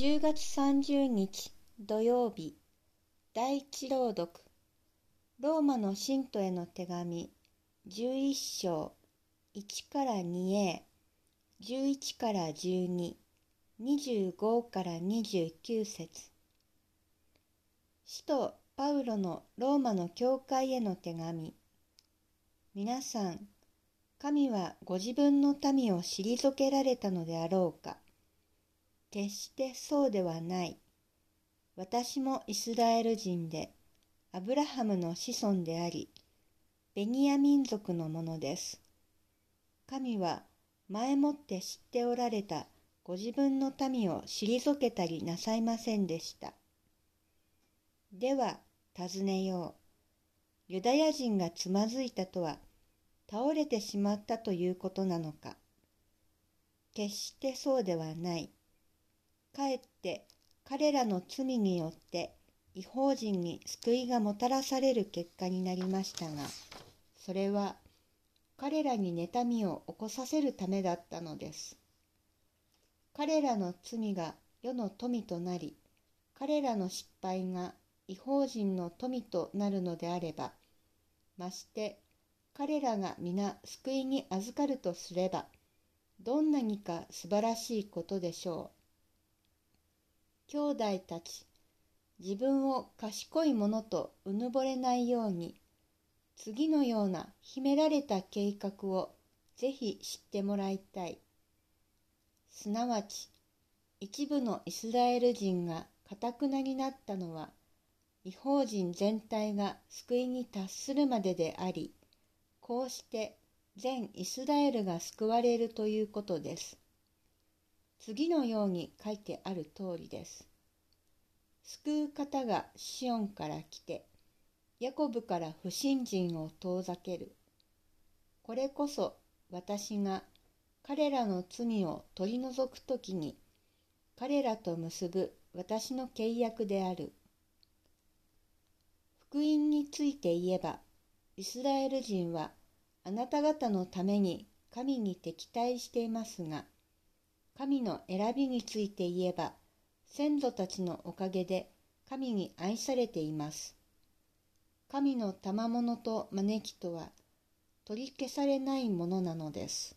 10月30日土曜日第一朗読。ローマの信徒への手紙11章1から 2a 11から1225から29節。使徒パウロのローマの教会への手紙。皆さん神はご自分の民を退けられたのであろうか。決してそうではない。私もイスラエル人で、アブラハムの子孫であり、ベニヤ民族のものです。神は前もって知っておられたご自分の民を退けたりなさいませんでした。では、尋ねよう。ユダヤ人がつまずいたとは、倒れてしまったということなのか。決してそうではない。かえって彼らの罪によって違法人に救いがもたらされる結果になりましたが、それは彼らに妬みを起こさせるためだったのです。彼らの罪が世の富となり、彼らの失敗が違法人の富となるのであれば、まして彼らが皆救いに預かるとすれば、どんなにか素晴らしいことでしょう。兄弟たち、自分を賢いものとうぬぼれないように、次のような秘められた計画をぜひ知ってもらいたい。すなわち、一部のイスラエル人が堅くなになったのは、違法人全体が救いに達するまでであり、こうして全イスラエルが救われるということです。次のように書いてある通りです。救う方がシオンから来て、ヤコブから不信心を遠ざける。これこそ私が彼らの罪を取り除くときに、彼らと結ぶ私の契約である。福音について言えば、イスラエル人はあなた方のために神に敵対していますが、神の選びについて言えば、先祖たちのおかげで神に愛されています。神の賜物と招きとは取り消されないものなのです。